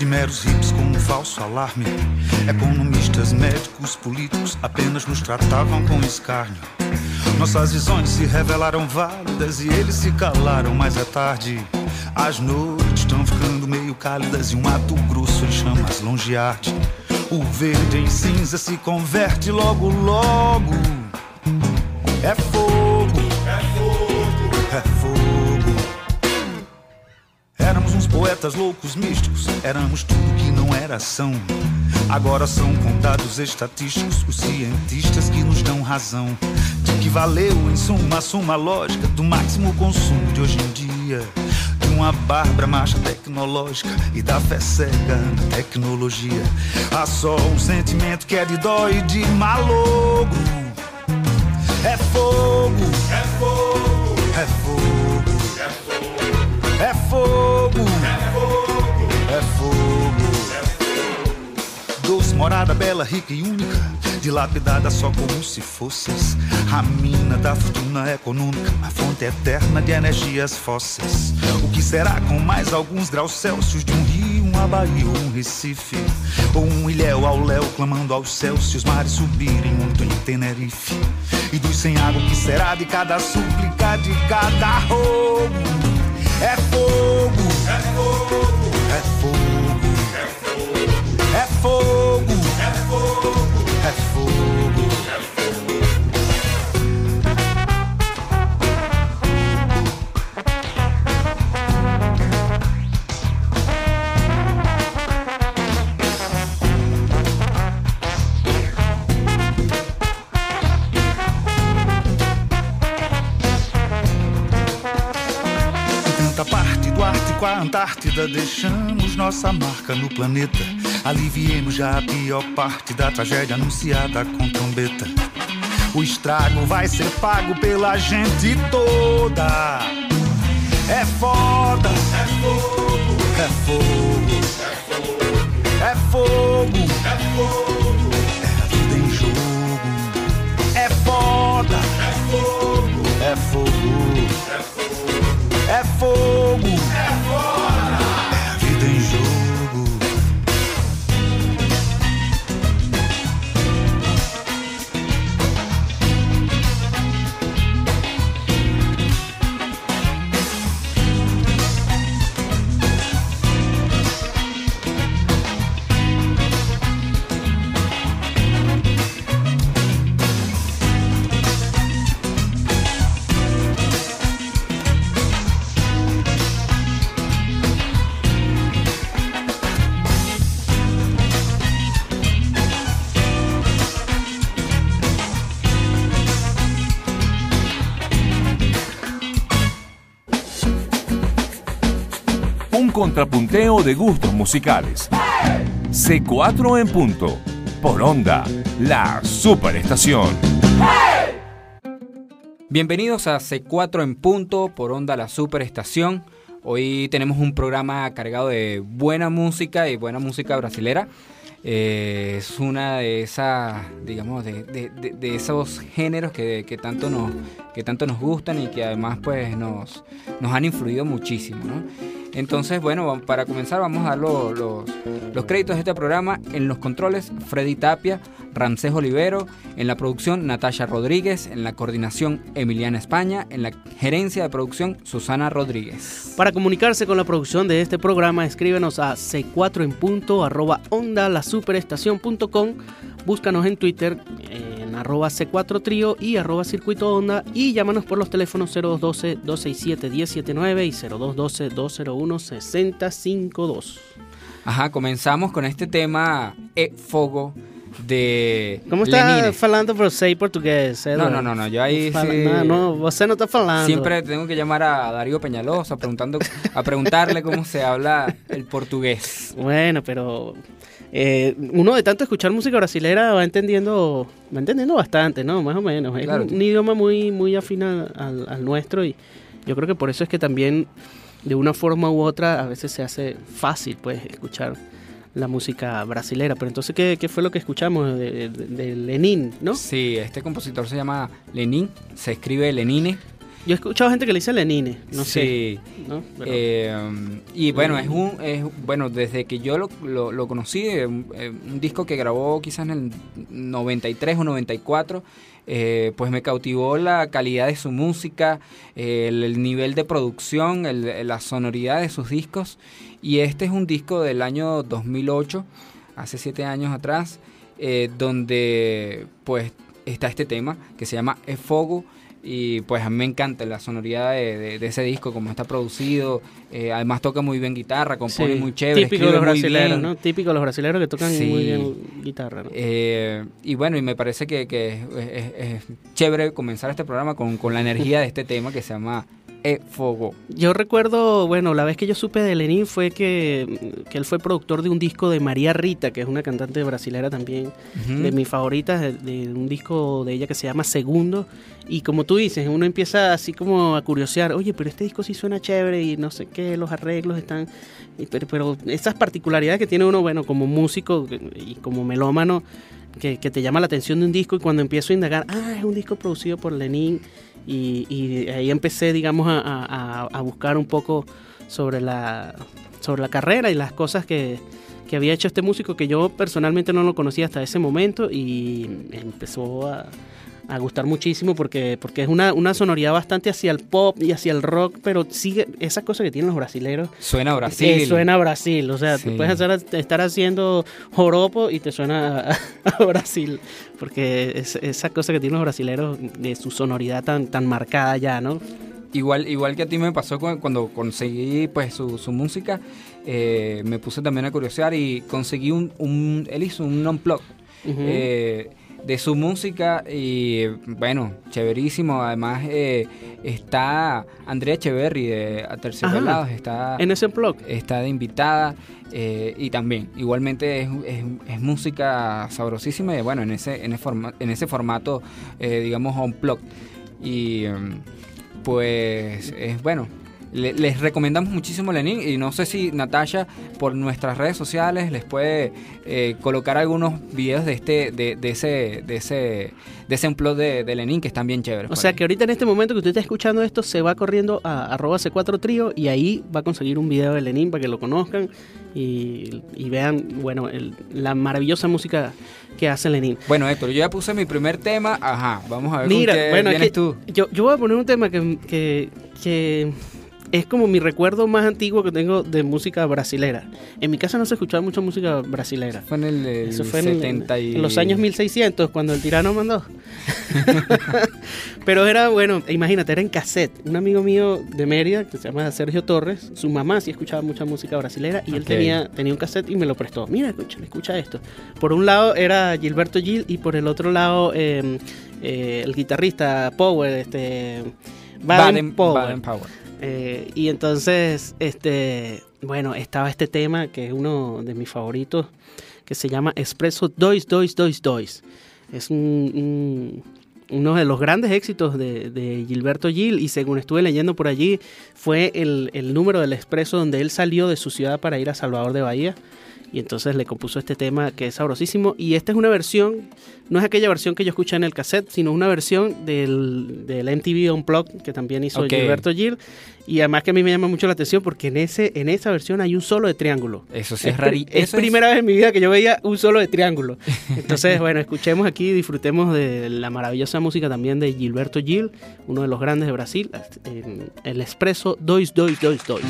de meros hips com um falso alarme. Economistas, médicos, políticos apenas nos tratavam com escárnio. Nossas visões se revelaram válidas e eles se calaram, mas é tarde. As noites estão ficando meio cálidas e um mato grosso em chamas longe arde. O verde em cinza se converte logo, logo. É poetas loucos, místicos, éramos tudo que não era ação. Agora são contados estatísticos os cientistas que nos dão razão. De que valeu em suma a suma lógica do máximo consumo de hoje em dia. Uma bárbara marcha tecnológica e da fé cega na tecnologia. Há só um sentimento que é de dó e de malogro. É fogo, é fogo, é fogo, é fogo, é fogo, é morada bela, rica e única dilapidada só como se fosses a mina da fortuna econômica, a fonte eterna de energias fósseis. O que será com mais alguns graus Celsius de um rio, uma Bahia ou um Recife? Ou um ilhéu ao léu clamando aos céus se os mares subirem muito em Tenerife? E dos sem água, o que será de cada súplica, de cada roubo? É fogo, é fogo, é fogo, é fogo, é fogo. Fogo. tanta parte do Ártico à Antártida deixamos nossa marca no planeta. Aliviemos já a pior parte da tragédia anunciada com trombeta. O estrago vai ser pago pela gente toda. É foda, é fogo, é fogo, é fogo, é fogo, é a vida em jogo. É foda, é fogo, é fogo, é fogo, é fogo, contrapunteo de gustos musicales. C4 en punto. Por onda, la superestación. Bienvenidos a C4 en punto por onda la superestación. Hoy tenemos un programa cargado de buena música y buena música brasilera. Eh, es una de esas, digamos, de, esos géneros que, que tanto nos, que tanto nos gustan y que además pues nos, nos han influido muchísimo, ¿no? Entonces, bueno, para comenzar vamos a dar lo- los, créditos de este programa. En los controles, Freddy Tapia, Ramsés Olivero, en la producción, Natasha Rodríguez, en la coordinación, Emiliana España, en la gerencia de producción, Susana Rodríguez. Para comunicarse con la producción de este programa, escríbenos a c4 en punto arroba onda la superestación.com. Búscanos en Twitter en arroba c4 trío y arroba circuito onda y llámanos por los teléfonos 0212-267-1079 y 0212-201-6052. Ajá, comenzamos con este tema E Fogo de Como está falando você português? No, no, no, no, yo ahí Fala- sí- No, no, você no está falando. Siempre tengo que llamar a Darío Peñalosa preguntando, a preguntarle cómo se habla el portugués. Bueno, pero eh, uno de tanto escuchar música brasilera va entendiendo, va entendiendo bastante, ¿no? Más o menos. Es Claro. un, un idioma muy, muy afín al, al- al nuestro y yo creo que por eso es que también de una forma u otra a veces se hace fácil, pues, escuchar la música brasilera. Pero entonces, ¿qué, qué fue lo que escuchamos de, de- de Lenin, no? Sí, este compositor se llama Lenin, se escribe Lenine. Yo he escuchado gente que le dice Lenine, no sé. Sí. ¿no? Pero- Eh, y bueno, es un, es, bueno, desde que yo lo, lo- lo conocí, eh, un, eh, un disco que grabó quizás en el 93 o 94, eh, pues me cautivó la calidad de su música, el, el nivel de producción, el- la sonoridad de sus discos. Y este es un disco del año 2008, hace siete años atrás, donde pues está este tema que se llama E Fogo. Y pues a mí me encanta la sonoridad de, de- de ese disco, cómo está producido. eh, además toca muy bien guitarra, compone Sí, muy chévere. Típico de los bien. ¿no? Típico de los brasileros que tocan Sí. muy bien guitarra, ¿no? Eh, y bueno, y me parece que, que es, es- es chévere comenzar este programa con, con la energía de este tema que se llama E Fogo. Yo recuerdo, bueno, la vez que yo supe de Lenin fue que, que él fue productor de un disco de María Rita, que es una cantante brasilera también, de mis favoritas, de, de un disco de ella que se llama Segundo. Y como tú dices, uno empieza así como a curiosear, oye, pero este disco sí suena chévere y no sé qué, los arreglos están... y Pero, pero esas particularidades que tiene uno, bueno, como músico y como melómano, que, que te llama la atención de un disco y cuando empiezo a indagar, ah, es un disco producido por Lenin y, y ahí empecé, digamos, a, a- a buscar un poco sobre la, sobre la carrera y las cosas que, que había hecho este músico que yo personalmente no lo conocía hasta ese momento y empezó a, a gustar muchísimo porque, porque es una, una sonoridad bastante hacia el pop y hacia el rock, pero sigue esa cosa que tienen los brasileros. Suena a Brasil. Eh, suena a Brasil, o sea, Sí. tú puedes hacer- estar haciendo joropo y te suena a, a Brasil, porque es, esa cosa que tienen los brasileros de su sonoridad tan, tan marcada ya, ¿no? Igual, igual que a ti me pasó cu- cuando conseguí pues su, su música, eh, me puse también a curiosear y conseguí un, un él hizo un unplug Ujú. eh, de su música y bueno, chéverísimo. Además eh, está Andrea Echeverry de Aterciopelados, está en ese blog. está de invitada eh, y también igualmente es, es- es música sabrosísima y bueno en ese en ese, forma- en ese formato eh, digamos unplugged y em, pues es bueno le- les recomendamos muchísimo Lenin y no sé si Natasha por nuestras redes sociales les puede eh, colocar algunos videos de este de, de ese de ese de ese unplug de, de Lenin que están bien chéveres O por sea ahí. que ahorita en este momento que usted está escuchando esto, se va corriendo a arroba C4 Trío y ahí va a conseguir un video de Lenin para que lo conozcan y, y vean, bueno, el- la maravillosa música que hace Lenin. bueno Héctor yo ya puse mi primer tema ajá vamos a ver Mira, con qué bueno, es vienes tú Yo, yo voy a poner un tema que, que, que es como mi recuerdo más antiguo que tengo de música brasilera. En mi casa no se escuchaba mucha música brasilera. Fue en el, el Eso fue en, el- 70 y... en los años 1600, cuando el tirano mandó. Pero era, bueno, imagínate, era en cassette. Un amigo mío de Mérida, que se llama Sergio Torres, su mamá sí escuchaba mucha música brasilera y él tenía, tenía un cassette y me lo prestó. Mira, escucha, escucha esto. Por un lado era Gilberto Gil y por el otro lado eh, eh, el guitarrista Power, este... Baden, Baden, Powell. Baden Powell. Eh, y entonces, este, bueno, estaba este tema que es uno de mis favoritos, que se llama Espresso Dois, Dois, Dois, Dois. Es un, un- uno de los grandes éxitos de, de Gilberto Gil y según estuve leyendo por allí, fue el, el número del Expreso donde él salió de su ciudad para ir a Salvador de Bahía. Y entonces le compuso este tema que es sabrosísimo. Y esta es una versión, no es aquella versión que yo escuché en el cassette, sino una versión del, del MTV Unplugged que también hizo Ok. Gilberto Gil. Y además que a mí me llama mucho la atención porque en, ese, en esa versión hay un solo de triángulo. Eso sí es, pri- raro. Es primera vez en mi vida que yo veía un solo de triángulo. Entonces, bueno, escuchemos aquí, disfrutemos de la maravillosa música también de Gilberto Gil, uno de los grandes de Brasil, en el expreso Dois, Dois, Dois, Dois.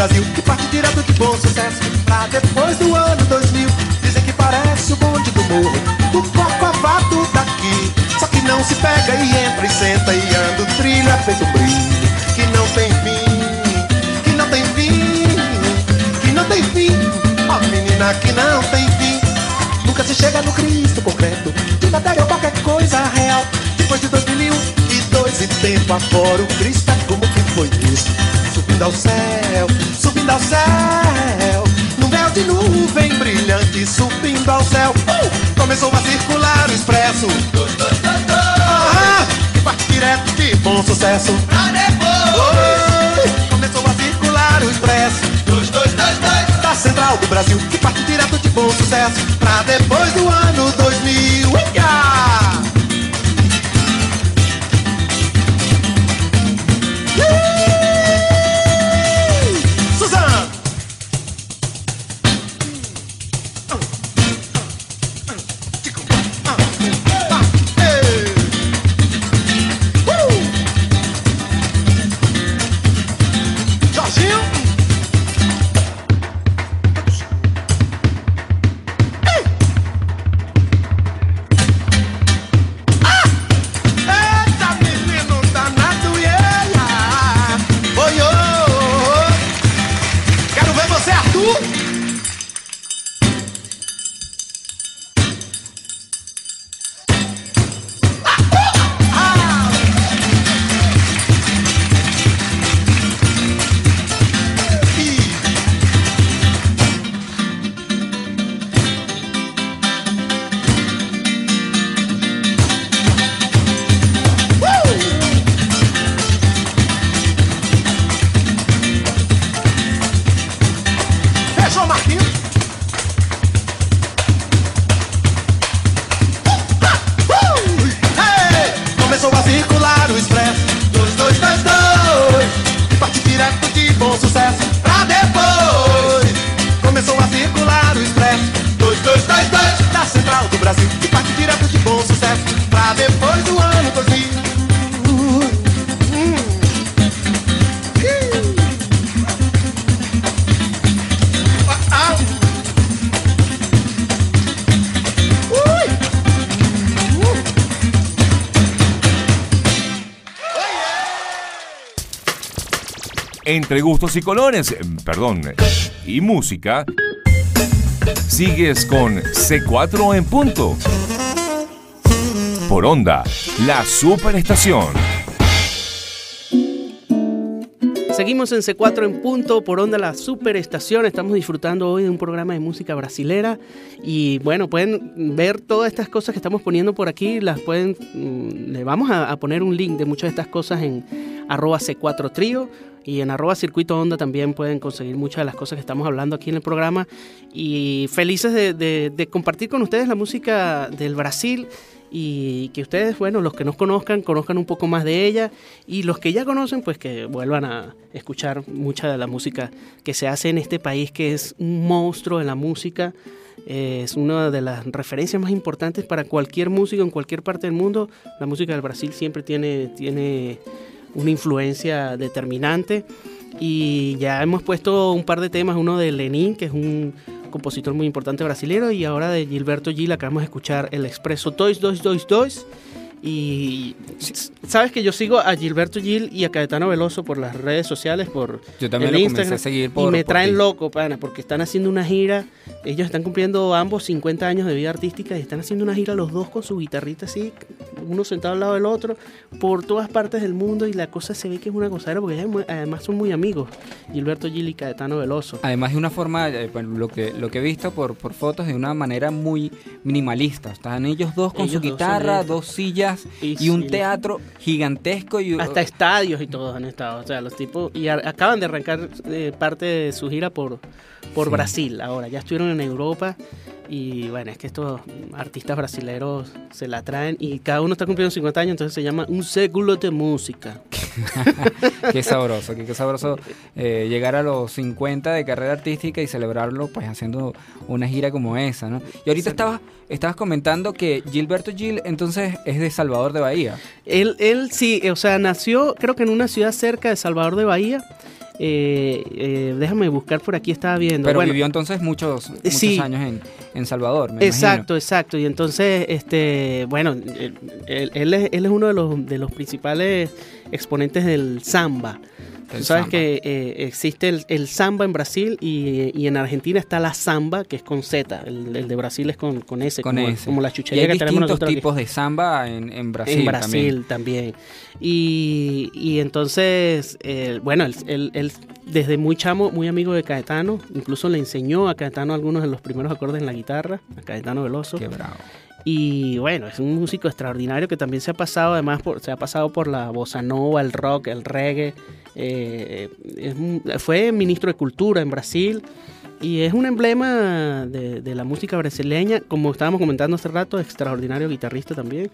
Brasil Que parte direto de bom sucesso. Pra depois do ano 2000 Dizem que parece o bonde do morro Do corcovado daqui. Só que não se pega e entra e senta E anda. O trilho é feito um brilho Que não tem fim Que não tem fim Que não tem fim. Ó oh, menina que não tem fim. Nunca se chega no Cristo concreto De matéria ou qualquer coisa real. Depois de 2001 e dois e tempo afora O Cristo é como que foi visto Subindo ao céu, subindo ao céu Num véu de nuvem brilhante Subindo ao céu. Uh! Começou a circular o expresso. Dois, dois, dois, dois ah, Que parte direto de bom sucesso. Pra depois! Começou a circular o expresso. Dois, dois, dois, dois. Da central do Brasil Que parte direto de bom sucesso. Pra depois do ano 2000 Entre gustos y colores, perdón, y música, sigues con C4 en punto. Por onda, la superestación. Seguimos en C4 en punto por onda la superestación. Estamos disfrutando hoy de un programa de música brasilera y bueno, pueden ver todas estas cosas que estamos poniendo por aquí. Las pueden, le vamos a, a poner un link de muchas de estas cosas en arroba C4 Trío y en arroba circuito onda también pueden conseguir muchas de las cosas que estamos hablando aquí en el programa. Y felices de, de, de compartir con ustedes la música del Brasil y que ustedes, bueno, los que nos conozcan, conozcan un poco más de ella. Y los que ya conocen, pues que vuelvan a escuchar mucha de la música que se hace en este país, que es un monstruo de la música, es una de las referencias más importantes para cualquier músico en cualquier parte del mundo. La música del Brasil siempre tiene, tiene una influencia determinante y ya hemos puesto un par de temas, uno de Lenin, que es un compositor muy importante brasileño, y ahora de Gilberto Gil, acabamos de escuchar el expreso 2222. Y sabes que yo sigo a Gilberto Gil y a Caetano Veloso por las redes sociales, por yo también el lo Instagram, a seguir por, y me por traen ti. loco, pana, porque están haciendo una gira. Ellos están cumpliendo ambos 50 años de vida artística y están haciendo una gira los dos con su guitarrita así, uno sentado al lado del otro, por todas partes del mundo y la cosa se ve que es una gozadera porque además son muy amigos, Gilberto Gil y Caetano Veloso. Además de una forma, eh, lo que lo que he visto por, por fotos, de una manera muy minimalista. Están ellos dos con Ellos su guitarra, dos sillas Y y, un sí. teatro gigantesco y Hasta estadios y todos han estado, o sea, los tipos, y acaban de arrancar eh, parte de su gira por, por Sí. Brasil ahora, ya estuvieron en Europa y bueno, es que estos artistas brasileños se la traen y cada uno está cumpliendo 50 años, entonces se llama un século de música. Qué sabroso, qué, qué sabroso eh, llegar a los 50 de carrera artística y celebrarlo pues haciendo una gira como esa, ¿no? Y ahorita estabas, estabas comentando que Gilberto Gil entonces es de Salvador de Bahía. Él, él sí, o sea, nació creo que en una ciudad cerca de Salvador de Bahía. Eh, eh, déjame buscar por aquí, estaba viendo. Pero Bueno, vivió entonces muchos, muchos Sí. años en, en Salvador, me Exacto, exacto. Y entonces, este, bueno, él- él es, él es uno de los, de los principales exponentes del samba. Tú sabes samba. que eh, existe el, el samba en Brasil y, y en Argentina está la samba, que es con Z. El, el de Brasil es con, con S, Con como, como la Y chuchería hay que tenemos distintos nosotros aquí. tipos de samba en, en Brasil, en Brasil también. Y, y entonces, eh, bueno, él, desde muy chamo, muy amigo de Caetano, incluso le enseñó a Caetano algunos de los primeros acordes en la guitarra, a Caetano Veloso. Qué bravo. Y bueno, es un músico extraordinario que también se ha pasado, además, por, se ha pasado por la bossa nova, el rock, el reggae. eh, es fue ministro de Cultura en Brasil y es un emblema de, de la música brasileña, como estábamos comentando hace rato, extraordinario guitarrista también.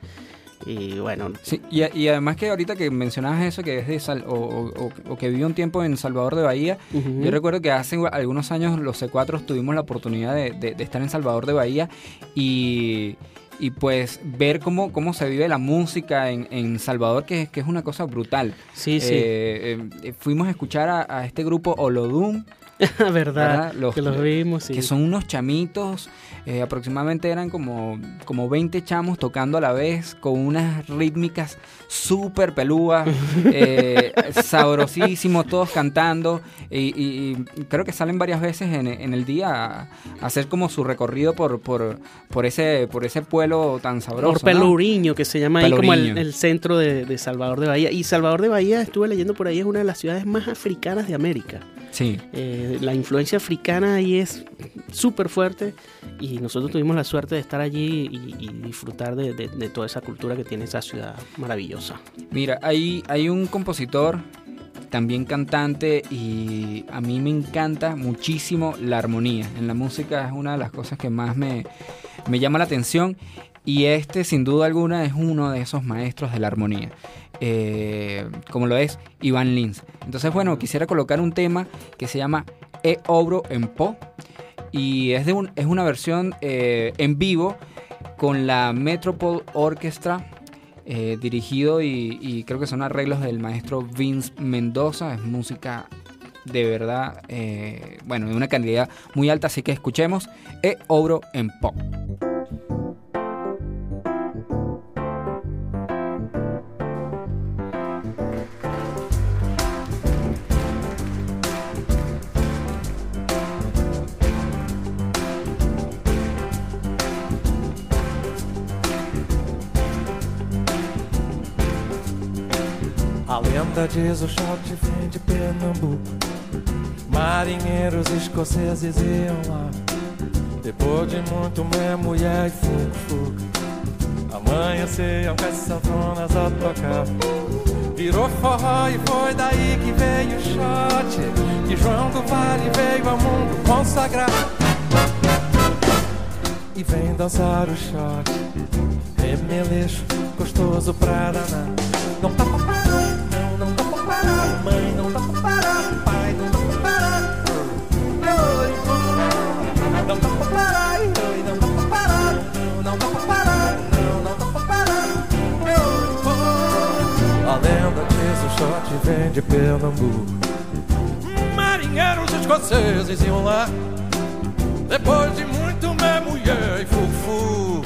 Y bueno, Sí, y, y además que ahorita que mencionabas eso, que es de Sal- o, o- o- o que vivió un tiempo en Salvador de Bahía, ujú. yo recuerdo que hace algunos años los C4 tuvimos la oportunidad de, de- de estar en Salvador de Bahía y, y pues ver cómo, cómo se vive la música en, en Salvador, que, que es una cosa brutal. sí, sí, Eh, eh, fuimos a escuchar a, a este grupo Olodum, verdad, ¿verdad? Los- que los vimos, sí. que son unos chamitos, eh, aproximadamente eran como, como 20 chamos tocando a la vez, con unas rítmicas súper pelúas, eh, sabrosísimos, todos cantando, y, y- y creo que salen varias veces en, en el día a, a hacer como su recorrido por, por, por, ese, por ese pueblo tan sabroso. Por ¿no? Pelourinho, que se llama ahí como el, centro de, de Salvador de Bahía. Y Salvador de Bahía, estuve leyendo por ahí, es una de las ciudades más africanas de América. Sí. Eh, la influencia africana ahí es súper fuerte y nosotros tuvimos la suerte de estar allí y, disfrutar de, de- de toda esa cultura que tiene esa ciudad maravillosa. Mira, hay, hay un compositor, también cantante, y a mí me encanta muchísimo la armonía. En la música es una de las cosas que más me, me llama la atención. Y este, sin duda alguna, es uno de esos maestros de la armonía. eh, como lo es Iván Lins. Entonces, bueno, quisiera colocar un tema que se llama E Obro en Po. Y es, de un- es una versión eh, en vivo con la Metropole Orchestra eh, dirigido y, creo que son arreglos del maestro Vince Mendoza. Es música de verdad, bueno, de una calidad muy alta, así que escuchemos E Obro en Pop. A lenda diz o shot vem de Pernambuco. Marinheiros escoceses iam lá. Depois de muito mer, mulher e fogo, fogo. Amanheciam com as a tocar. Virou forró e foi daí que veio o shot. Que João do Vale veio ao mundo consagrar. E vem dançar o shot. Remeleixo, gostoso pra danar. Não dá shot vem de Pernambuco. Marinheiros escoceses iam lá. Depois de muito mer, mulher e fufu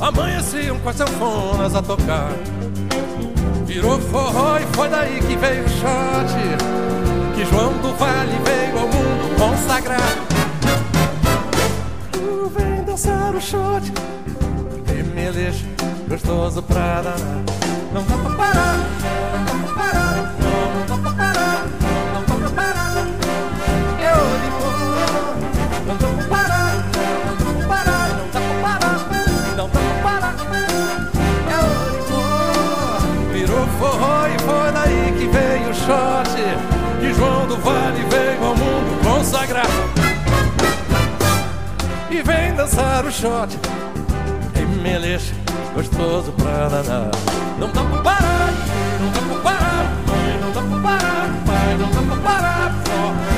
Amanheciam com as sanfonas a tocar Virou forró e foi daí que veio o shot Que João do Vale veio ao mundo consagrar Uh, Vem dançar o shot Remeleixo, gostoso pra danar. Não dá pra parar, dançar o shot. Em meleche, gostoso pra danar. Não dá pra parar, não dá pra parar Mãe, não dá pra parar, não dá pra parar. Só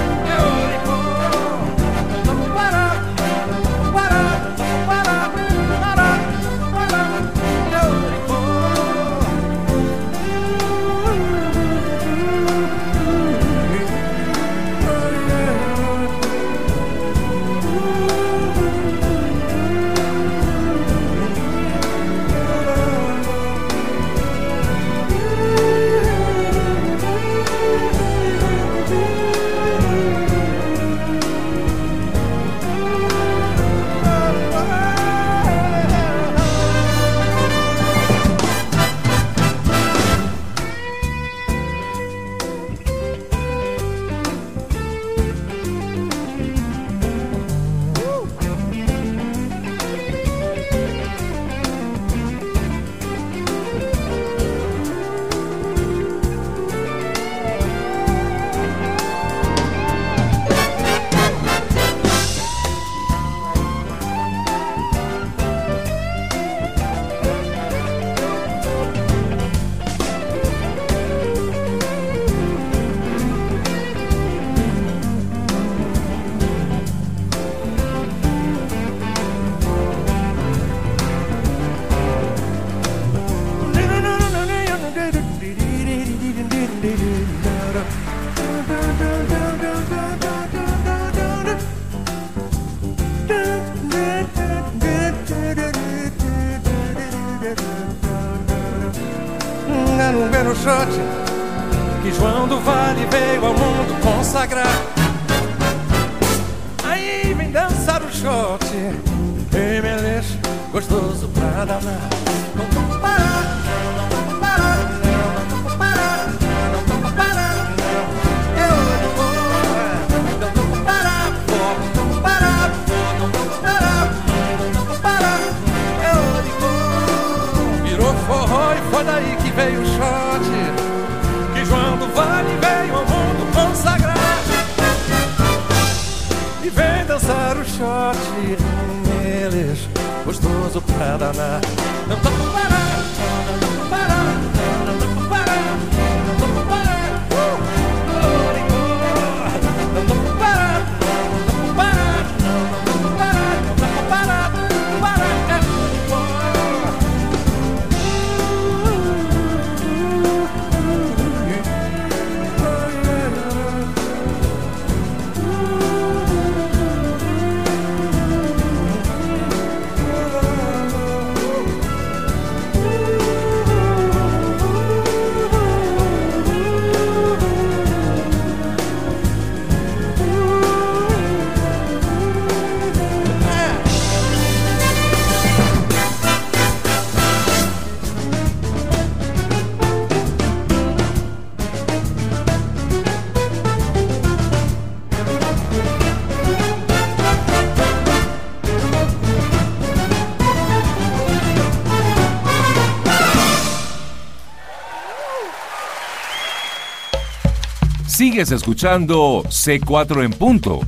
Sigues escuchando C4 en punto.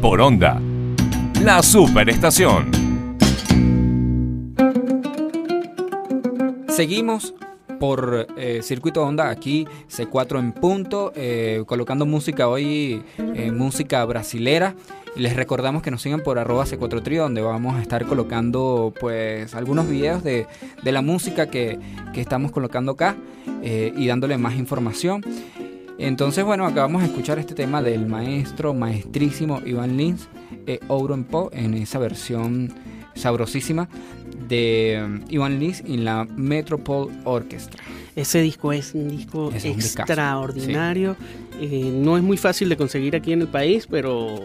Por onda. La superestación. Seguimos por eh, Circuito Onda, aquí C4 en punto, eh, colocando música hoy, eh, música brasilera. Les recordamos que nos sigan por arroba C4 Trio, donde vamos a estar colocando pues algunos videos de, de la música que, que estamos colocando acá eh, y dándole más información. Entonces, bueno, acabamos de escuchar este tema del maestro, maestrísimo Iván Lins, eh, Ouro en Po, en esa versión sabrosísima de um, Iván Lins en la Metropole Orchestra. Ese disco es un disco Es un discazo, extraordinario. Eh, no es muy fácil de conseguir aquí en el país, pero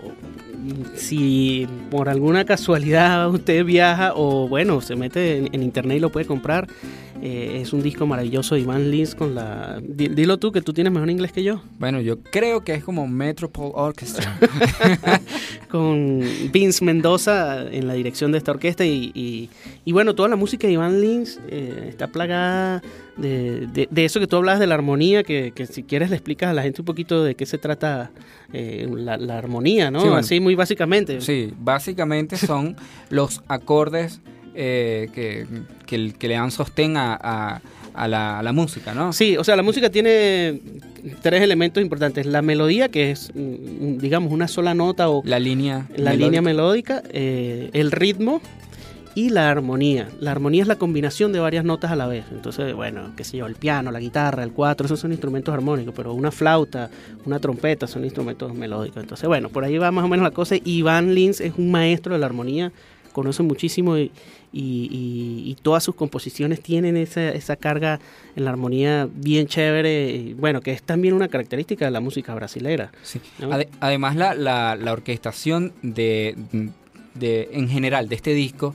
si por alguna casualidad usted viaja o bueno, se mete en, en internet y lo puede comprar, eh, es un disco maravilloso de Iván Lins con la... di- Dilo tú, que tú tienes mejor inglés que yo. Bueno, yo creo que es como Metropole Orchestra. con Vince Mendoza en la dirección de esta orquesta y, y- y bueno, toda la música de Iván Lins eh, está plagada de, de- de eso que tú hablas de la armonía, que, que si quieres le explicas a la gente un poquito de qué se trata eh, la, la armonía, ¿no? Sí, bueno. Así muy básicamente. Sí, básicamente son los acordes eh, que, que, que le dan sostén a, a- a la, a la música, ¿no? Sí, o sea, la música tiene tres elementos importantes. La melodía, que es, mm, digamos, una sola nota o La línea. la melódica. línea melódica, eh, el ritmo y la armonía. La armonía es la combinación de varias notas a la vez. Entonces, bueno, qué sé yo, el piano, la guitarra, el cuatro, esos son instrumentos armónicos, pero una flauta, una trompeta son instrumentos melódicos. Entonces, bueno, por ahí va más o menos la cosa. Iván Lins es un maestro de la armonía, conoce muchísimo y, y- y- y todas sus composiciones tienen esa, esa carga en la armonía bien chévere. y, bueno, que es también una característica de la música brasilera. Sí. ¿no? Ade- además, la, la, la orquestación de, de, en general de este disco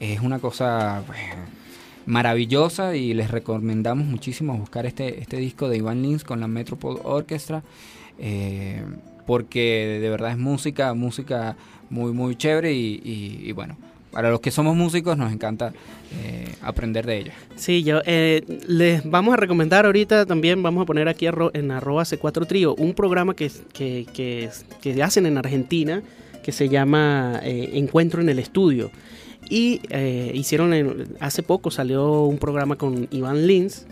es una cosa pues, maravillosa y les recomendamos muchísimo buscar este, este disco de Iván Lins con la Metropole Orchestra eh, porque de verdad es música, música muy, muy chévere y, y- y bueno, para los que somos músicos nos encanta eh, aprender de ella. Sí, yo eh, les vamos a recomendar ahorita también, vamos a poner aquí arro- en arroba C4 Trío, un programa que, que, que, que hacen en Argentina que se llama eh, Encuentro en el Estudio. Y hicieron, en- hace poco salió un programa con Iván Lins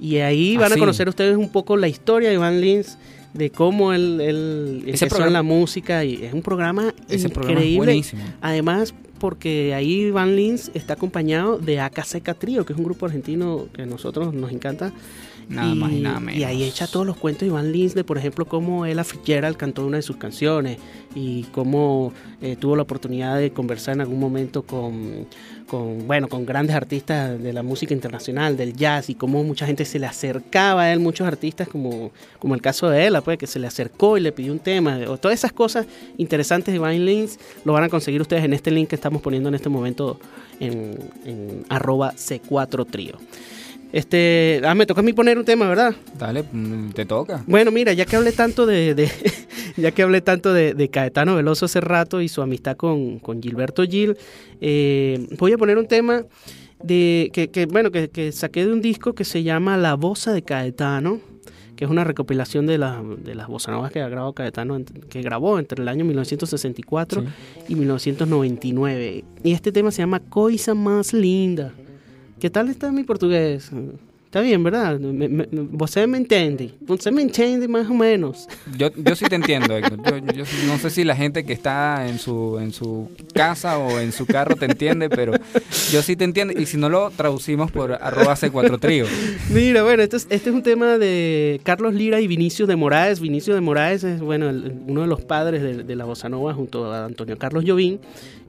y ahí Ah, van a conocer ustedes un poco la historia de Iván Lins, de cómo él, él empezó en la música y es un programa Ese programa es increíble. buenísimo. Además, porque ahí Van Lins está acompañado de AKC Trío, que es un grupo argentino que a nosotros nos encanta. Nada más y nada menos. Y ahí echa todos los cuentos de Iván Lins de, por ejemplo, cómo Ella Fitzgerald cantó una de sus canciones y cómo eh, tuvo la oportunidad de conversar en algún momento con, con, bueno, con grandes artistas de la música internacional, del jazz, y cómo mucha gente se le acercaba a él, muchos artistas, como, como el caso de Ella, pues, que se le acercó y le pidió un tema. O todas esas cosas interesantes de Iván Lins lo van a conseguir ustedes en este link que estamos poniendo en este momento en, en arroba C4 Trío. Este, ah, me toca a mí poner un tema, ¿verdad? Dale, mm, te toca. Bueno, mira, ya que hablé tanto de, de- ya que hablé tanto de, de Caetano Veloso hace rato y su amistad con, con Gilberto Gil, eh, voy a poner un tema de que, que, bueno que, que saqué de un disco que se llama La Bossa de Caetano, que es una recopilación de, la- de las bossa novas que ha grabado Caetano, que grabó entre el año 1964 y 1999. Y este tema se llama Coisa Más Linda. ¿Qué tal está mi portugués? Está bien, ¿verdad? Me, me, você me entiende. Você me entiende más o menos. Yo, yo sí te entiendo, Héctor. Yo, yo no sé si la gente que está en su, en su casa o en su carro te entiende, pero yo sí te entiendo. Y si no lo traducimos por arroba C4 Trío. Mira, bueno, este es, este es un tema de Carlos Lira y Vinicio de Moraes. Vinicio de Moraes es, bueno, el- uno de los padres de, de la bossa nova junto a Antonio Carlos Jobim.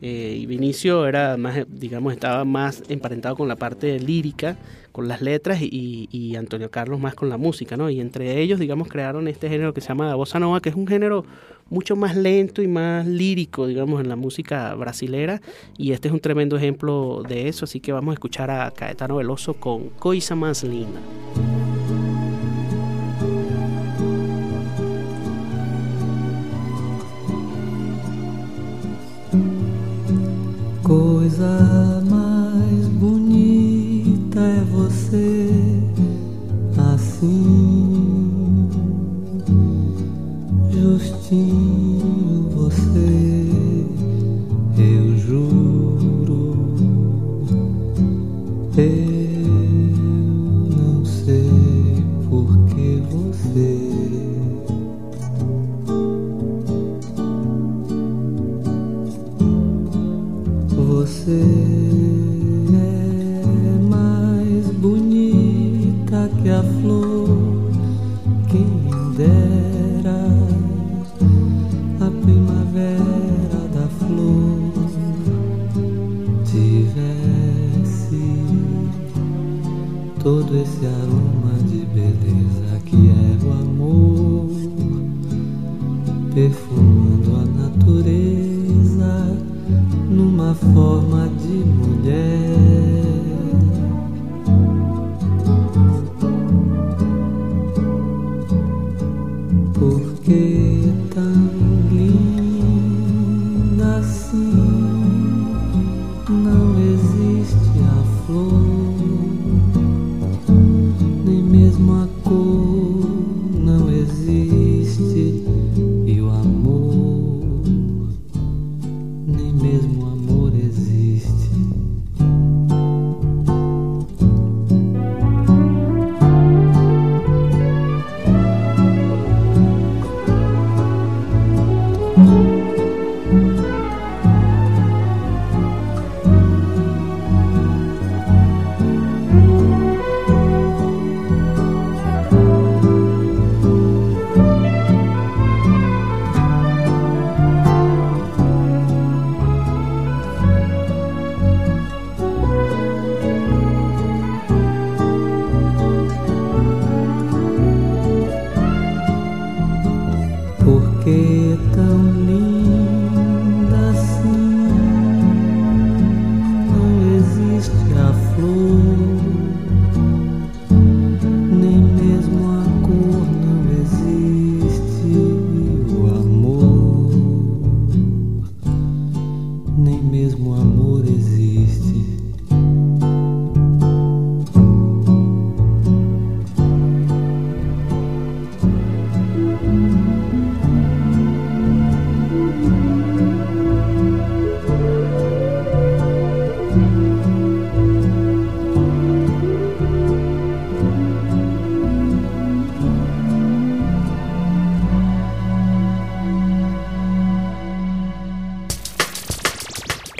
Eh, y Vinicio era más, digamos, estaba más emparentado con la parte lírica, con las letras, y, y Antonio Carlos más con la música, ¿no? Y entre ellos, digamos, crearon este género que se llama la bossa nova, que es un género mucho más lento y más lírico, digamos, en la música brasilera. Y este es un tremendo ejemplo de eso, así que vamos a escuchar a Caetano Veloso con Coisa Más Linda. Coisa mais bonita é você assim, justinho você, eu juro. Eu Você é mais bonita que a flor, quem dera a primavera da flor tivesse todo esse aroma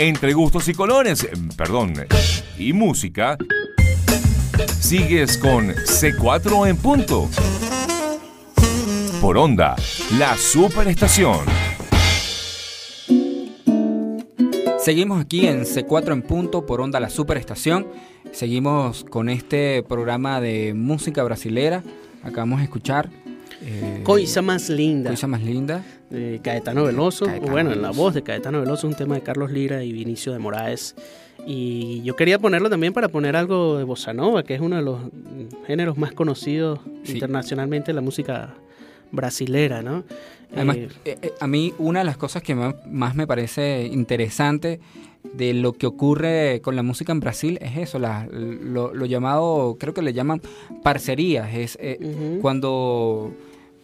Entre gustos y colores, eh, perdón, y música, sigues con C4 en punto. Por onda, la superestación. Seguimos aquí en C4 en punto por Onda La Superestación. Seguimos con este programa de música brasilera. Acabamos de escuchar. eh, Coisa más linda. Coisa más linda. De Caetano Veloso, Caetano bueno, en la voz de Caetano Veloso, un tema de Carlos Lira y Vinicio de Moraes. Y yo quería ponerlo también para poner algo de bossa nova, que es uno de los géneros más conocidos Sí. internacionalmente en la música brasilera, ¿no? Además, Eh, eh, eh, a mí una de las cosas que más me parece interesante de lo que ocurre con la música en Brasil es eso, la- lo, lo llamado, creo que le llaman parcerías, es eh, cuando,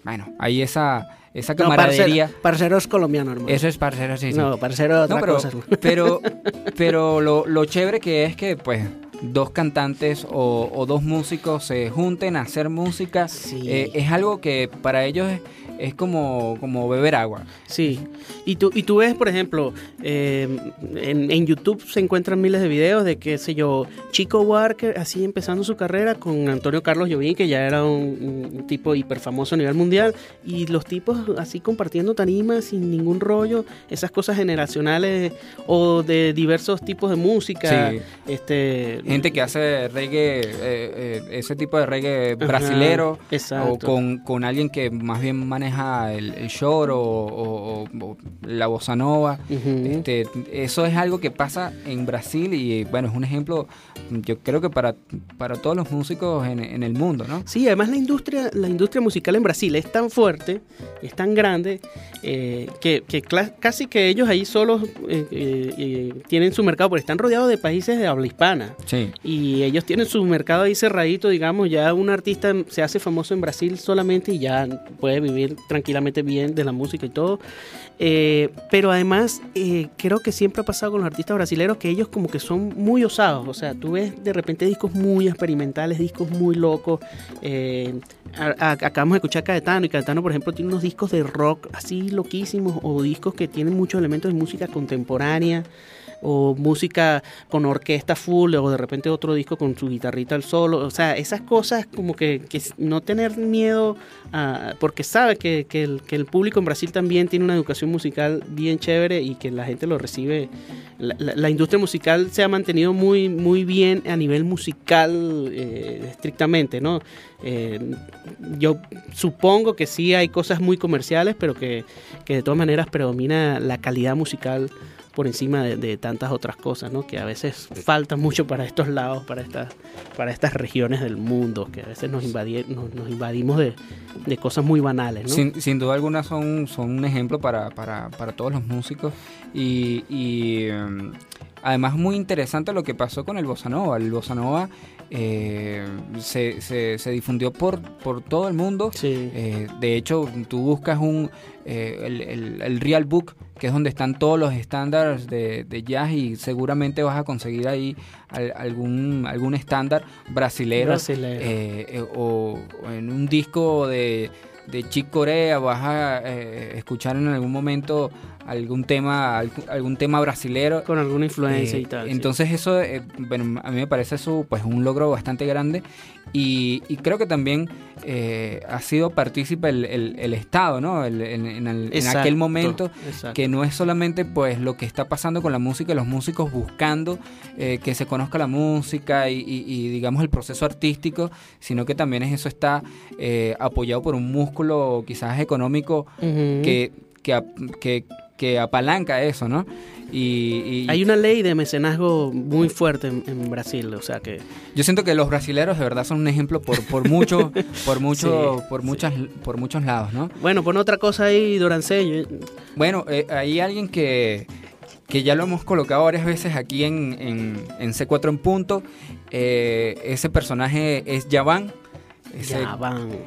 bueno, hay esa, esa no, camaradería. parcero- parceros colombianos, hermano. Eso es parcero, sí, sí. No, parcero otra No, pero, cosa. hermano. pero, pero lo, lo chévere que es que, pues, dos cantantes o, o dos músicos se junten a hacer música, Sí. eh, es algo que para ellos es, es como, como beber agua. Sí, y tú, y tú ves, por ejemplo, eh, en, en YouTube se encuentran miles de videos de, qué sé yo, Chico Walker así empezando su carrera con Antonio Carlos Jobim, que ya era un, un tipo hiper famoso a nivel mundial, y los tipos así compartiendo tarimas sin ningún rollo, esas cosas generacionales o de diversos tipos de música. Sí. Este, Gente que hace reggae, eh, eh, ese tipo de reggae Ajá, brasilero, exacto. o con, con alguien que más bien maneja el, el shore o, o- o- o la bossa nova. Este, eso es algo que pasa en Brasil y bueno, es un ejemplo, yo creo que para, para todos los músicos en, en el mundo, ¿no? Sí, además la industria, la industria musical en Brasil es tan fuerte, es tan grande, eh, que, que casi que ellos ahí solos tienen su mercado, porque están rodeados de países de habla hispana. Sí. Y ellos tienen su mercado ahí cerradito, digamos, ya un artista se hace famoso en Brasil solamente y ya puede vivir tranquilamente bien de la música y todo. Eh, pero además, eh, creo que siempre ha pasado con los artistas brasileños que ellos como que son muy osados. O sea, tú ves de repente discos muy experimentales, discos muy locos. Eh, acabamos de escuchar a Caetano y Caetano, por ejemplo, tiene unos discos de rock así loquísimos o discos que tienen muchos elementos de música contemporánea o música con orquesta full o de repente otro disco con su guitarrita al solo. O sea, esas cosas como que, no tener miedo porque sabe que el público en Brasil también tiene una educación musical bien chévere y que la gente lo recibe. La, industria musical se ha mantenido muy, muy bien a nivel musical eh, estrictamente, ¿no? Eh, yo supongo que sí hay cosas muy comerciales, pero que, que de todas maneras predomina la calidad musical por encima de, de tantas otras cosas, ¿no? Que a veces falta mucho para estos lados, para estas, para estas regiones del mundo, que a veces nos, nos, nos invadimos de, de cosas muy banales, ¿no? Sin, sin duda alguna son, son un ejemplo para, para, para todos los músicos y, y, em, además muy interesante lo que pasó con el Bossa Nova. El Bossa Nova eh, se, se, se difundió por, por todo el mundo. Sí. Eh, de hecho, tú buscas un eh, el, el- el Real Book, que es donde están todos los estándares de, de jazz y seguramente vas a conseguir ahí al- algún, algún estándar brasilero. Brasilero. eh, eh, o, o en un disco de, de Chick Corea vas a eh, escuchar en algún momento algún tema algún, tema brasilero Con alguna influencia eh, y tal. sí. Entonces eso, eh, bueno, a mí me parece eso pues un logro bastante grande y, y creo que también eh, ha sido partícipe el, el- el Estado, ¿no? El- en, en el- en aquel momento exacto. que no es solamente pues lo que está pasando con la música, los músicos buscando eh, que se conozca la música y, y- y, digamos el proceso artístico, sino que también es eso está eh, apoyado por un músculo quizás económico que, que, que apalanca eso, ¿no? Y, y Hay una ley de mecenazgo muy fuerte en, en Brasil, o sea que yo siento que los brasileros de verdad son un ejemplo por, por mucho, por mucho, Sí, por muchas, por muchos lados, ¿no? bueno, pon otra cosa ahí, Dorancé. Bueno, eh, hay alguien que, que ya lo hemos colocado varias veces aquí en, en, en C4 en punto. Eh, ese personaje es Yavan. Ese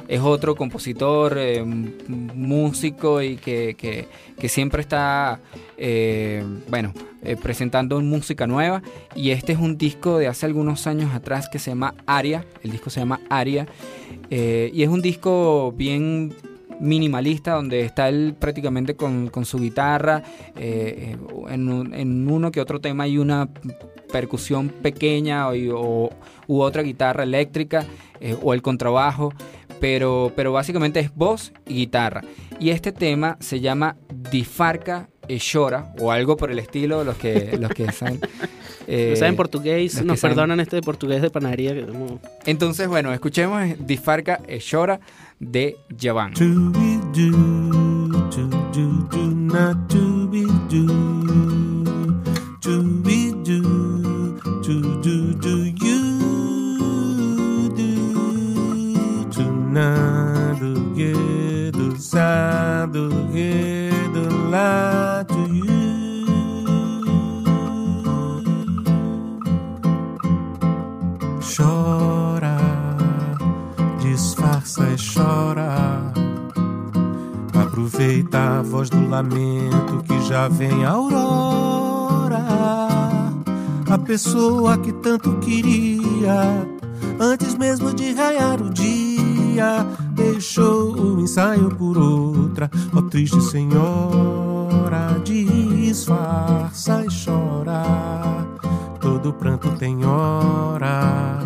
es otro compositor, eh, músico y que, que- que siempre está, eh, bueno, eh, presentando música nueva. Y este es un disco de hace algunos años atrás que se llama Aria. El disco se llama Aria. y es un disco bien minimalista donde está él prácticamente con, con su guitarra. eh, en, un- en uno que otro tema hay una percusión pequeña o, o- u otra guitarra eléctrica eh, o el contrabajo. Pero, pero básicamente es voz y guitarra. Y este tema se llama Difarca e Chora o algo por el estilo, los que, los que saben. eh, saben portugués, nos saben- perdonan este portugués de panadería. Que somos- Entonces, bueno, escuchemos Difarca e Chora de Javan. To be do, to do, do not to be voz do lamento que já vem a aurora. A pessoa que tanto queria, antes mesmo de raiar o dia, deixou o ensaio por outra. Ó triste senhora, disfarça e chora. Todo pranto tem hora.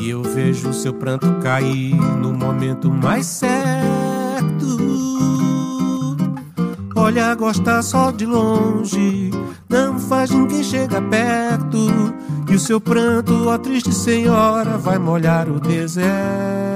E eu vejo seu pranto cair no momento mais certo. Olha, gosta só de longe, não faz ninguém chegar perto. E o seu pranto, ó triste senhora, vai molhar o deserto.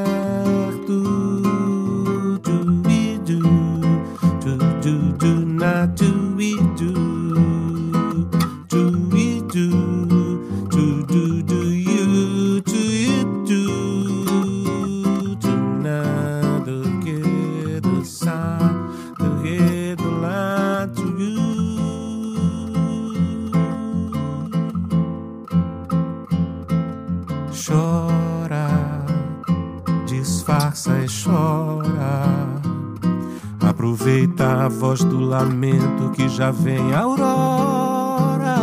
Disfarça e chora. Aproveita a voz do lamento que já vem a aurora.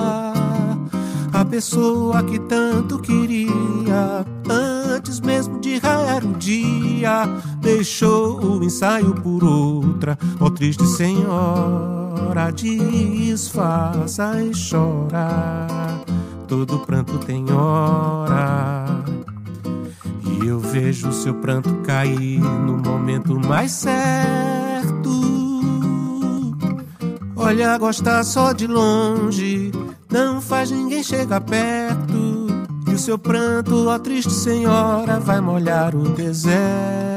A pessoa que tanto queria, antes mesmo de raiar o dia, deixou o ensaio por outra. Ó triste senhora, disfarça e chora. Todo pranto tem hora. E eu vejo seu pranto cair no momento mais certo. Olha, gosta só de longe, não faz ninguém chegar perto. E o seu pranto, ó triste senhora, vai molhar o deserto.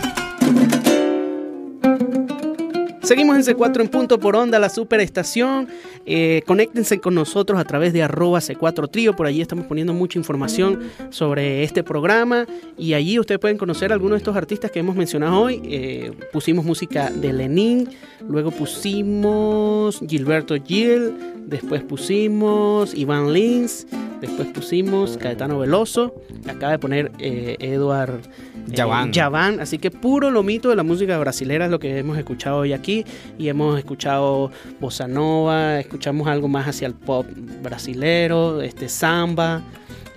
Seguimos en C4 en punto por onda, la superestación. Eh, conéctense con nosotros a través de arroba C4 Trío. Por allí estamos poniendo mucha información sobre este programa. Y allí ustedes pueden conocer algunos de estos artistas que hemos mencionado hoy. Eh, pusimos música de Lenin, luego pusimos Gilberto Gil, después pusimos Iván Lins, después pusimos Caetano Veloso. Acaba de poner eh, Eduard eh, Javan. Javan. Así que puro lomito de la música brasilera es lo que hemos escuchado hoy aquí. Y hemos escuchado bossa nova, escuchamos algo más hacia el pop brasilero, este samba.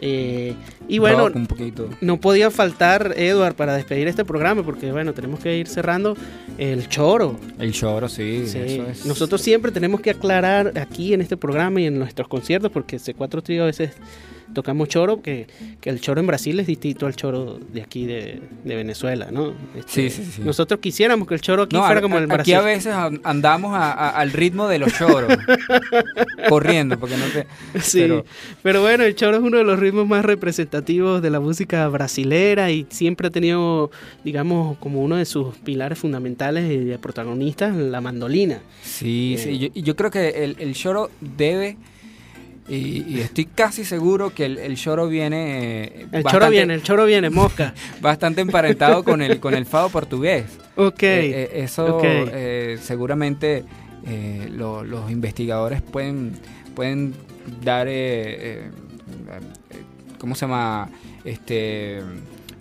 Eh, y bueno, Rock un poquito. no podía faltar Edward para despedir este programa porque bueno, tenemos que ir cerrando el choro. El choro, sí, Sí, eso es. Nosotros siempre tenemos que aclarar aquí en este programa y en nuestros conciertos porque C4 Trío a veces tocamos choro, que, que el choro en Brasil es distinto al choro de aquí de, de Venezuela, ¿no? Este, Sí, sí, sí. Nosotros quisiéramos que el choro aquí No, fuera a- como el a- aquí Brasil. a veces an- andamos a- a- al ritmo de los choros, corriendo, porque no te... Sí, pero- pero, bueno, el choro es uno de los ritmos más representativos de la música brasilera y siempre ha tenido, digamos, como uno de sus pilares fundamentales y de protagonistas la mandolina. Sí, Eh. sí, yo, y yo creo que el, el choro debe, y, y estoy casi seguro que el, el choro viene... eh, El choro viene, el choro viene, mosca. Bastante emparentado con el, con el fado portugués. Ok. Eh, eh, eso eh, seguramente eh, lo- los investigadores pueden, pueden dar, ¿cómo se llama? Este,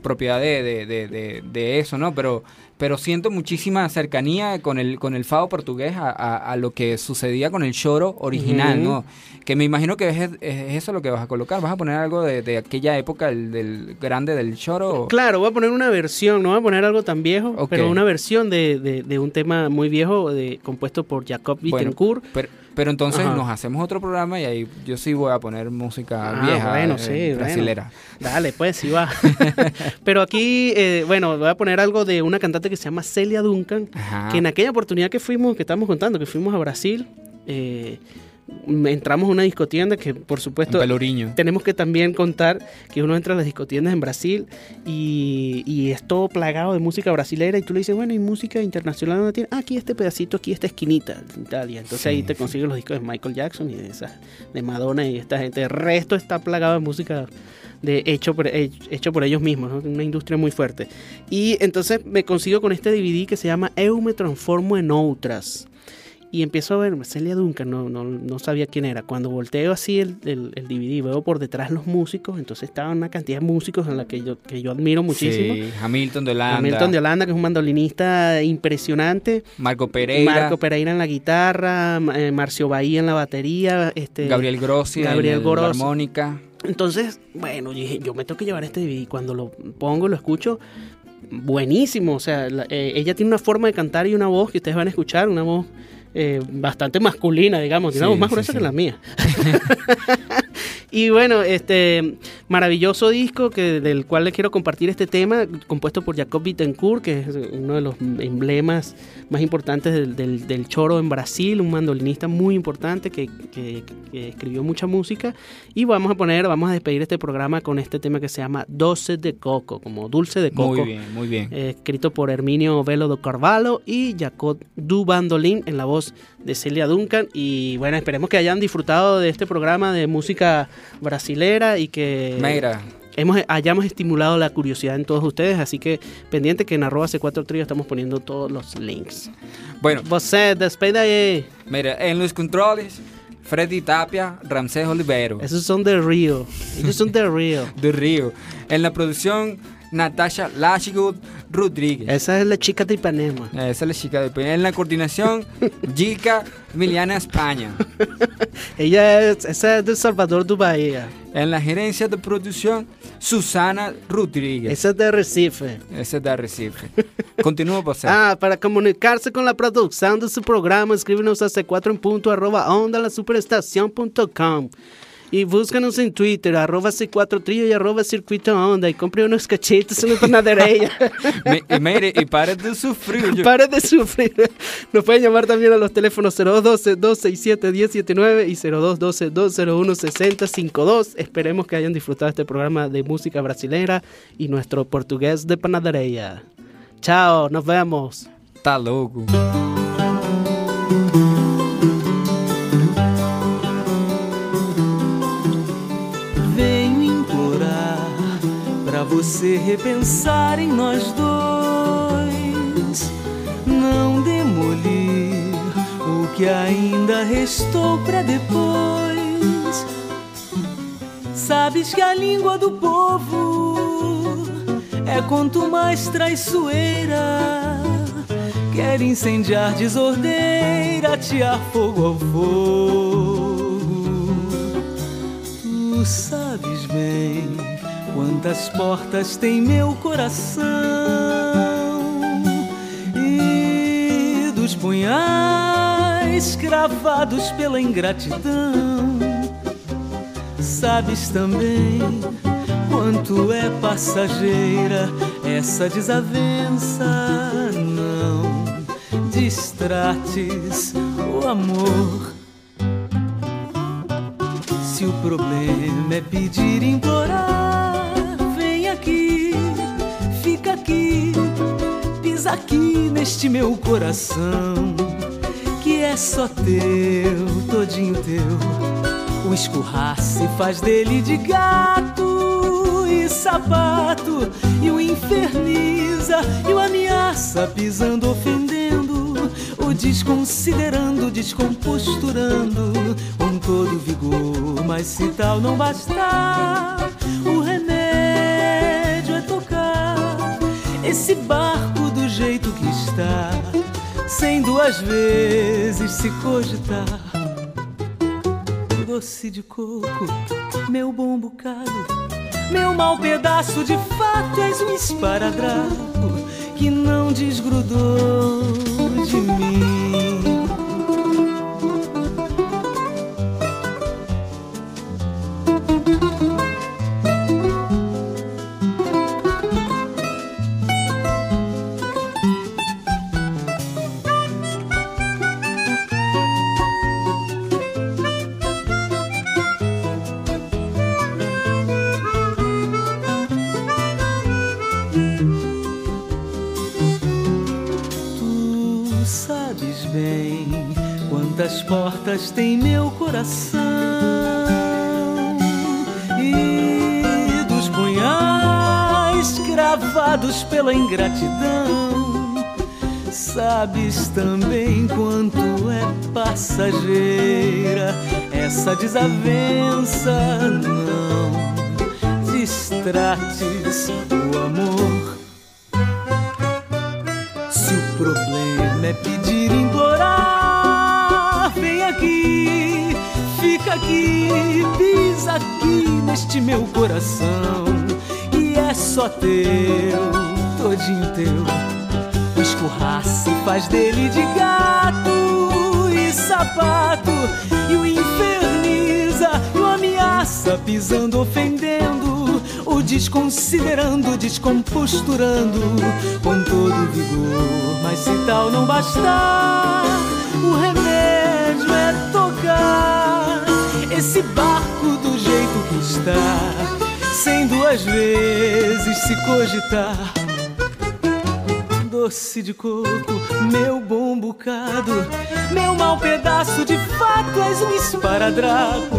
propiedad de, de- de- de- de eso, ¿no? Pero, pero siento muchísima cercanía con el, con el fado portugués a, a- a lo que sucedía con el choro original, Ujú. ¿no? Que me imagino que es, es eso lo que vas a colocar. ¿Vas a poner algo de, de aquella época, el, del grande del choro? Claro, voy a poner una versión, no voy a poner algo tan viejo, Ok. pero una versión de, de- de un tema muy viejo de, compuesto por Jacob Bueno, Bittencourt. Pero, pero entonces Ajá. nos hacemos otro programa y ahí yo sí voy a poner música Ah, vieja, bueno, eh, sí, bueno. brasilera. Dale, pues sí va. Pero aquí, eh, bueno, voy a poner algo de una cantante que se llama Celia Duncan, Ajá. que en aquella oportunidad que fuimos, que estamos contando, que fuimos a Brasil, eh, entramos a una discotienda que por supuesto tenemos que también contar que uno entra a las discotiendas en Brasil y, y es todo plagado de música brasilera y tú le dices, bueno, ¿y música internacional dónde tiene? Ah, aquí este pedacito, aquí esta esquinita, y tal, y entonces Sí, ahí te sí. consigues los discos de Michael Jackson y de, esa, de Madonna y esta gente. El resto está plagado de música de hecho por, he- hecho por ellos mismos, ¿no? una industria muy fuerte. Y entonces me consigo con este DVD que se llama Eu me transformo en outras. Y empiezo a ver Celia Duncan, no, no, no sabía quién era. Cuando volteo así el, el, el DVD, veo por detrás los músicos, entonces estaban una cantidad de músicos en la que yo, que yo admiro muchísimo. Sí, Hamilton de Holanda. Hamilton de Holanda, que es un mandolinista impresionante. Marco Pereira. Marco Pereira en la guitarra, eh, Marcio Bahía en la batería. Este, Gabriel Grossi Gabriel en el- la armónica. Entonces, bueno, yo dije, yo me tengo que llevar este DVD. Cuando lo pongo, lo escucho, buenísimo. O sea, la- eh, ella tiene una forma de cantar y una voz que ustedes van a escuchar, una voz eh, bastante masculina, digamos, tiene una Sí, voz más sí, gruesa sí. que la mía. y bueno, este maravilloso disco que, del cual les quiero compartir este tema, compuesto por Jacob Bittencourt, que es uno de los emblemas más importantes del, del- del choro en Brasil, un mandolinista muy importante que, que- que escribió mucha música. Y vamos a poner, vamos a despedir este programa con este tema que se llama Doce de Coco, como dulce de coco. Muy bien, muy bien. Eh, escrito por Herminio Velo do Carvalho y Jacob Du Bandolin en la voz de Celia Duncan. Y bueno, esperemos que hayan disfrutado de este programa de música brasilera y que Mira, hemos, hayamos estimulado la curiosidad en todos ustedes. Así que pendiente que en arroba C4 Trio estamos poniendo todos los links. bueno, Você, despede aí. mira, en los controles, Freddy Tapia, Ramsés Olivero, Esos son de Río. Ellos son de Río. de Río. En la producción, Natasha Lashgood Rodríguez. Esa es la chica de Ipanema. Esa es la chica de Peña. En la coordinación, Gilka Miliana España. Ella es, esa es de Salvador do Bahía. En la gerencia de producción, Susana Rodríguez. Esa es de Recife. Ese es de Recife. Continúa, você. Ah, para comunicarse con la producción de su programa, escríbenos a c4 en punto arroba onda la superestación.com. Y búscanos en Twitter, arroba C4 Trio y arroba Circuito Onda. Y compre unos cachetes en la panadería. Y mire, y pare de sufrir. yo- Pare de sufrir. Nos pueden llamar también a los teléfonos 0212-267-1079 y 0212-201-6052. Esperemos que hayan disfrutado este programa de música brasilera y nuestro portugués de panadería. Chao, nos vemos. Tá louco. Você repensar em nós dois. Não demolir o que ainda restou pra depois. Sabes que a língua do povo é quanto mais traiçoeira. Quer incendiar desordeira, atear fogo ao fogo. Tu sabes bem quantas portas tem meu coração e dos punhais cravados pela ingratidão. sabes também quanto é passageira essa desavença. Não distrates o amor. Se o problema é pedir, implorar, pisa aqui neste meu coração, que é só teu, todinho teu. O escurraça e faz dele de gato e sapato, e o inferniza e o ameaça, pisando, ofendendo, o desconsiderando, descomposturando com todo vigor. Mas se tal não bastar, esse barco do jeito que está, sem duas vezes se cogitar. Doce de coco, meu bom bocado, meu mau pedaço de fato, és um esparadrapo que não desgrudou tem meu coração e dos punhais cravados pela ingratidão. Sabes também quanto é passageira essa desavença. Não distrates o amor. Se o problema é pedir, implorar, aqui, pisa aqui neste meu coração. E é só teu, todinho teu. O escurraça e faz dele de gato e sapato. E o inferniza e o ameaça, pisando, ofendendo. O desconsiderando, descomposturando com todo vigor. Mas se tal não bastar, o remédio é tocar esse barco do jeito que está, sem duas vezes se cogitar. Doce de coco, meu bom bocado, meu mau pedaço de fato, és um esparadrapo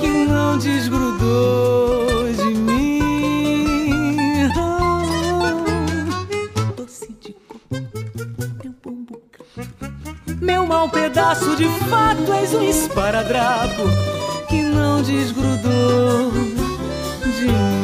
que não desgrudou de mim. Ah, doce de coco, meu bom bocado, meu mau pedaço de fato, és um esparadrapo não desgrudou de mim.